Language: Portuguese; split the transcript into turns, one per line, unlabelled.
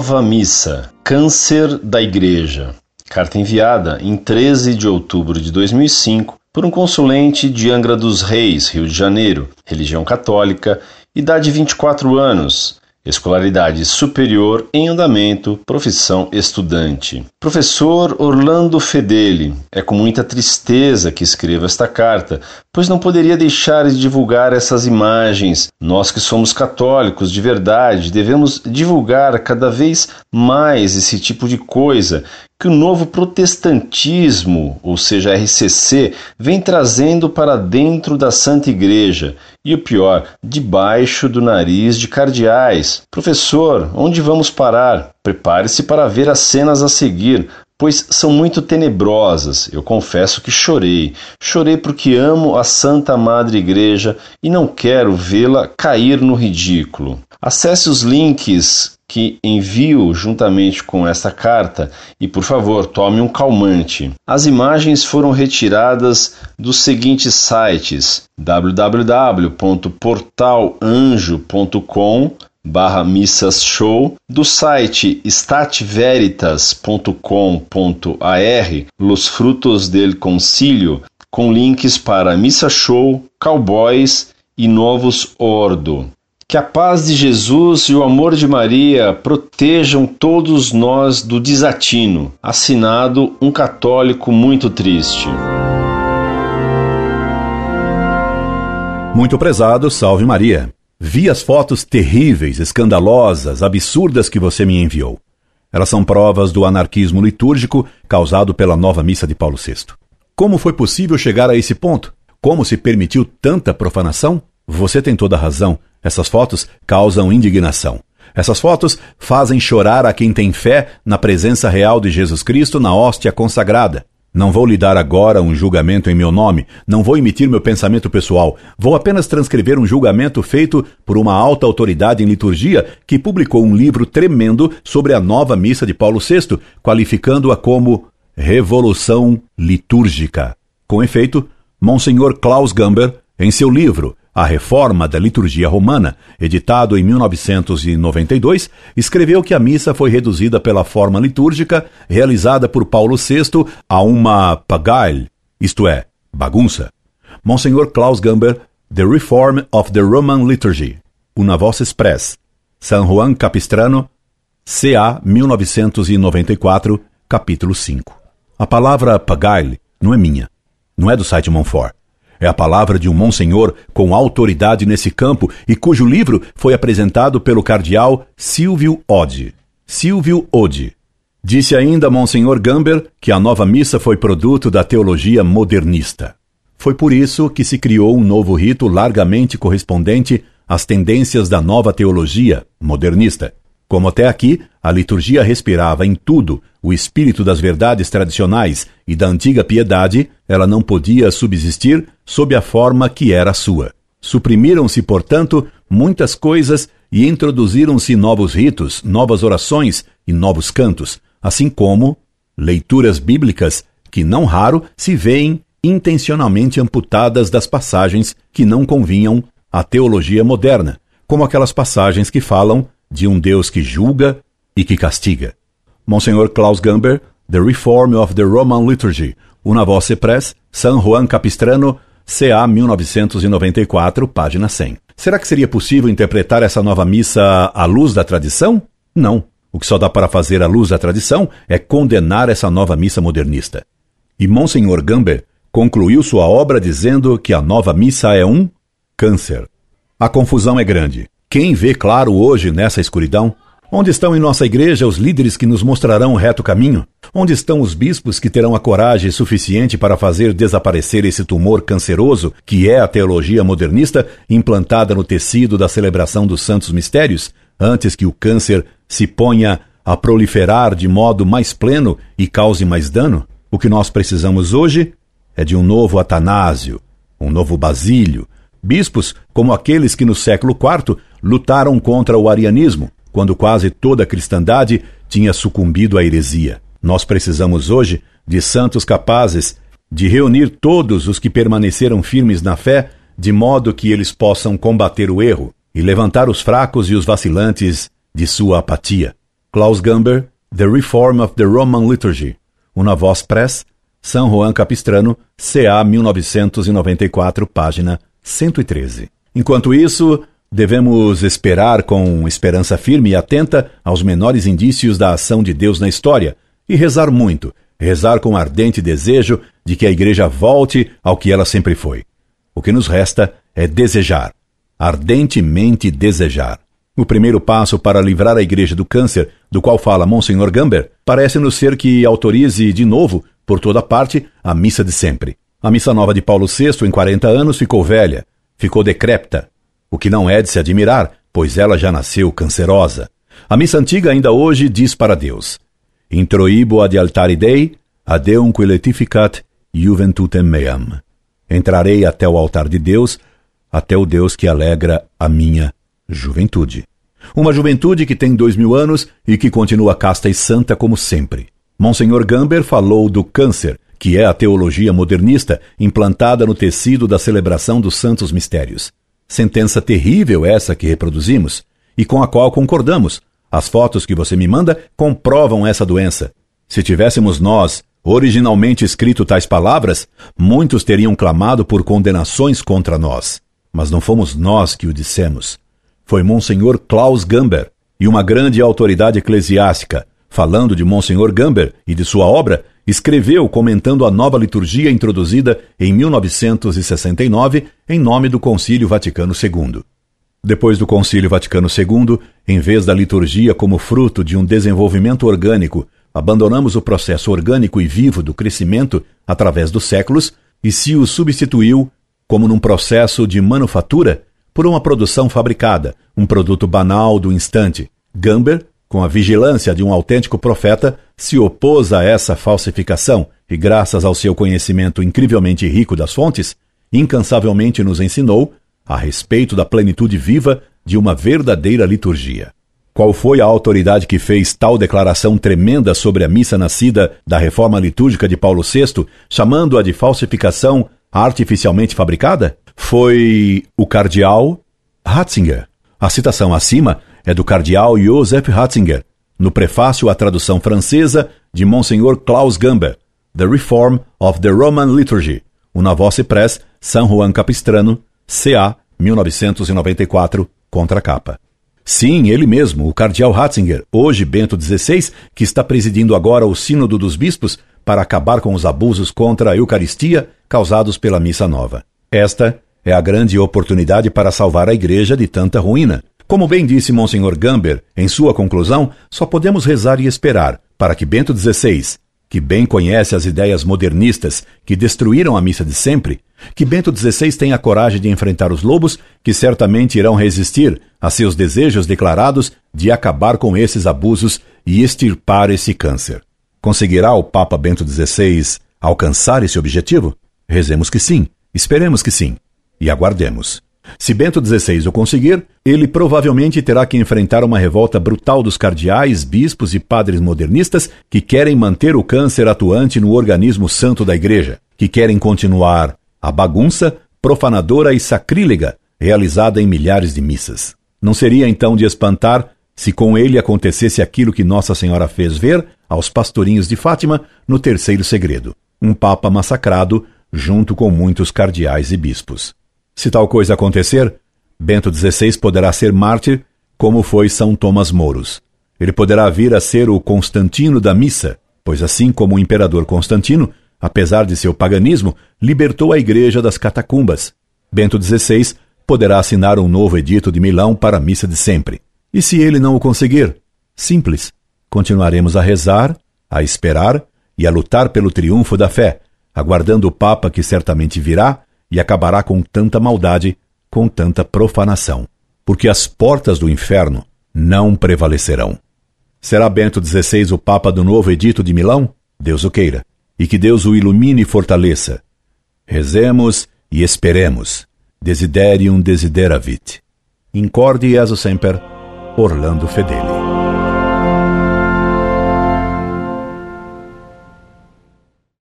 Nova Missa Câncer da Igreja. Carta enviada em 13 de outubro de 2005 por um consulente de Angra dos Reis, Rio de Janeiro, religião católica, idade 24 anos, Escolaridade superior em andamento, profissão estudante. Professor Orlando Fedeli, é com muita tristeza que escrevo esta carta, pois não poderia deixar de divulgar essas imagens. Nós que somos católicos de verdade devemos divulgar cada vez mais esse tipo de coisa que o novo protestantismo, ou seja, RCC, vem trazendo para dentro da Santa Igreja e o pior, debaixo do nariz de cardeais. Professor, onde vamos parar? Prepare-se para ver as cenas a seguir, pois são muito tenebrosas. Eu confesso que chorei. Chorei porque amo a Santa Madre Igreja e não quero vê-la cair no ridículo. Acesse os links que envio juntamente com esta carta e, por favor, tome um calmante. As imagens foram retiradas dos seguintes sites: www.portalanjo.com barra missas show do site statveritas.com.ar Los Frutos del Concilio com links para missa show, cowboys e novos ordo. Que a paz de Jesus e o amor de Maria protejam todos nós do desatino. Assinado um católico muito triste.
Muito prezado, salve Maria. Vi as fotos terríveis, escandalosas, absurdas que você me enviou. Elas são provas do anarquismo litúrgico causado pela nova missa de Paulo VI. Como foi possível chegar a esse ponto? Como se permitiu tanta profanação? Você tem toda a razão. Essas fotos causam indignação. Essas fotos fazem chorar a quem tem fé na presença real de Jesus Cristo na hóstia consagrada. Não vou lhe dar agora um julgamento em meu nome, não vou emitir meu pensamento pessoal, vou apenas transcrever um julgamento feito por uma alta autoridade em liturgia que publicou um livro tremendo sobre a nova missa de Paulo VI, qualificando-a como revolução litúrgica. Com efeito, Monsenhor Klaus Gamber, em seu livro a Reforma da Liturgia Romana, editado em 1992, escreveu que a missa foi reduzida pela forma litúrgica realizada por Paulo VI a uma pagaille, isto é, bagunça. Monsenhor Klaus Gamber, The Reform of the Roman Liturgy, Una Voz Express, San Juan Capistrano, CA 1994, capítulo 5. A palavra pagaille não é minha, não é do site Monfort. É a palavra de um monsenhor com autoridade nesse campo e cujo livro foi apresentado pelo cardeal Silvio Ode. Silvio Ode. Disse ainda Monsenhor Gamber que a nova missa foi produto da teologia modernista. Foi por isso que se criou um novo rito largamente correspondente às tendências da nova teologia modernista. Como até aqui, a liturgia respirava em tudo o espírito das verdades tradicionais e da antiga piedade, ela não podia subsistir sob a forma que era sua. Suprimiram-se, portanto, muitas coisas e introduziram-se novos ritos, novas orações e novos cantos, assim como leituras bíblicas que, não raro, se veem intencionalmente amputadas das passagens que não convinham à teologia moderna, como aquelas passagens que falam de um Deus que julga e que castiga. Monsenhor Klaus Gamber, The Reform of the Roman Liturgy, Una Voce Press, San Juan Capistrano, CA 1994, página 100. Será que seria possível interpretar essa nova missa à luz da tradição? Não. O que só dá para fazer à luz da tradição é condenar essa nova missa modernista. E Monsenhor Gamber concluiu sua obra dizendo que a nova missa é um câncer. A confusão é grande. Quem vê claro hoje nessa escuridão? Onde estão em nossa igreja os líderes que nos mostrarão o reto caminho? Onde estão os bispos que terão a coragem suficiente para fazer desaparecer esse tumor canceroso que é a teologia modernista implantada no tecido da celebração dos santos mistérios, antes que o câncer se ponha a proliferar de modo mais pleno e cause mais dano? O que nós precisamos hoje é de um novo Atanásio, um novo Basílio, bispos como aqueles que no século IV lutaram contra o arianismo, quando quase toda a cristandade tinha sucumbido à heresia. Nós precisamos hoje de santos capazes de reunir todos os que permaneceram firmes na fé, de modo que eles possam combater o erro e levantar os fracos e os vacilantes de sua apatia. Klaus Gamber, The Reform of the Roman Liturgy, Una Voz Press, San Juan Capistrano, CA 1994, página 113. Enquanto isso, devemos esperar com esperança firme e atenta aos menores indícios da ação de Deus na história e rezar muito, rezar com ardente desejo de que a Igreja volte ao que ela sempre foi. O que nos resta é desejar, ardentemente desejar. O primeiro passo para livrar a Igreja do câncer, do qual fala Monsenhor Gamber, parece-nos ser que autorize de novo, por toda parte, a missa de sempre. A missa nova de Paulo VI, em 40 anos, ficou velha, ficou decrépita, o que não é de se admirar, pois ela já nasceu cancerosa. A missa antiga ainda hoje diz para Deus: Introibo ad altari Dei, adeum qui letificat juventutem meam. Entrarei até o altar de Deus, até o Deus que alegra a minha juventude. Uma juventude que tem dois mil anos e que continua casta e santa como sempre. Monsenhor Gamber falou do câncer, que é a teologia modernista implantada no tecido da celebração dos santos mistérios. Sentença terrível essa que reproduzimos e com a qual concordamos, as fotos que você me manda comprovam essa doença. Se tivéssemos nós originalmente escrito tais palavras, muitos teriam clamado por condenações contra nós. Mas não fomos nós que o dissemos. Foi Monsenhor Klaus Gamber e uma grande autoridade eclesiástica, falando de Monsenhor Gamber e de sua obra, escreveu comentando a nova liturgia introduzida em 1969 em nome do Concílio Vaticano II. Depois do Concílio Vaticano II, em vez da liturgia como fruto de um desenvolvimento orgânico, abandonamos o processo orgânico e vivo do crescimento através dos séculos e se o substituiu, como num processo de manufatura, por uma produção fabricada, um produto banal do instante. Gamber, com a vigilância de um autêntico profeta, se opôs a essa falsificação e, graças ao seu conhecimento incrivelmente rico das fontes, incansavelmente nos ensinou a respeito da plenitude viva de uma verdadeira liturgia. Qual foi a autoridade que fez tal declaração tremenda sobre a missa nascida da reforma litúrgica de Paulo VI, chamando-a de falsificação artificialmente fabricada? Foi o cardeal Ratzinger. A citação acima é do cardeal Joseph Ratzinger, no prefácio à tradução francesa de Monsenhor Klaus Gamber, The Reform of the Roman Liturgy, una voce press San Juan Capistrano, CA 1994, contra capa. Sim, ele mesmo, o cardeal Ratzinger, hoje Bento XVI, que está presidindo agora o Sínodo dos Bispos para acabar com os abusos contra a Eucaristia causados pela Missa Nova. Esta é a grande oportunidade para salvar a Igreja de tanta ruína. Como bem disse Monsenhor Gamber, em sua conclusão, só podemos rezar e esperar para que Bento XVI, que bem conhece as ideias modernistas que destruíram a missa de sempre, que Bento XVI tenha coragem de enfrentar os lobos que certamente irão resistir a seus desejos declarados de acabar com esses abusos e extirpar esse câncer. Conseguirá o Papa Bento XVI alcançar esse objetivo? Rezemos que sim, esperemos que sim, e aguardemos. Se Bento XVI o conseguir, ele provavelmente terá que enfrentar uma revolta brutal dos cardeais, bispos e padres modernistas que querem manter o câncer atuante no organismo santo da Igreja, que querem continuar a bagunça profanadora e sacrílega realizada em milhares de missas. Não seria então de espantar se com ele acontecesse aquilo que Nossa Senhora fez ver aos pastorinhos de Fátima no terceiro segredo: um papa massacrado junto com muitos cardeais e bispos. Se tal coisa acontecer, Bento XVI poderá ser mártir, como foi São Tomás Mouros. Ele poderá vir a ser o Constantino da missa, pois assim como o imperador Constantino, apesar de seu paganismo, libertou a igreja das catacumbas. Bento XVI poderá assinar um novo edito de Milão para a missa de sempre. E se ele não o conseguir? Simples. Continuaremos a rezar, a esperar e a lutar pelo triunfo da fé, aguardando o Papa que certamente virá e acabará com tanta maldade, com tanta profanação, porque as portas do inferno não prevalecerão. Será Bento XVI o Papa do novo Edito de Milão? Deus o queira, e que Deus o ilumine e fortaleça. Rezemos e esperemos. Desiderium desideravit. Incorde Jesus Semper, Orlando Fedeli.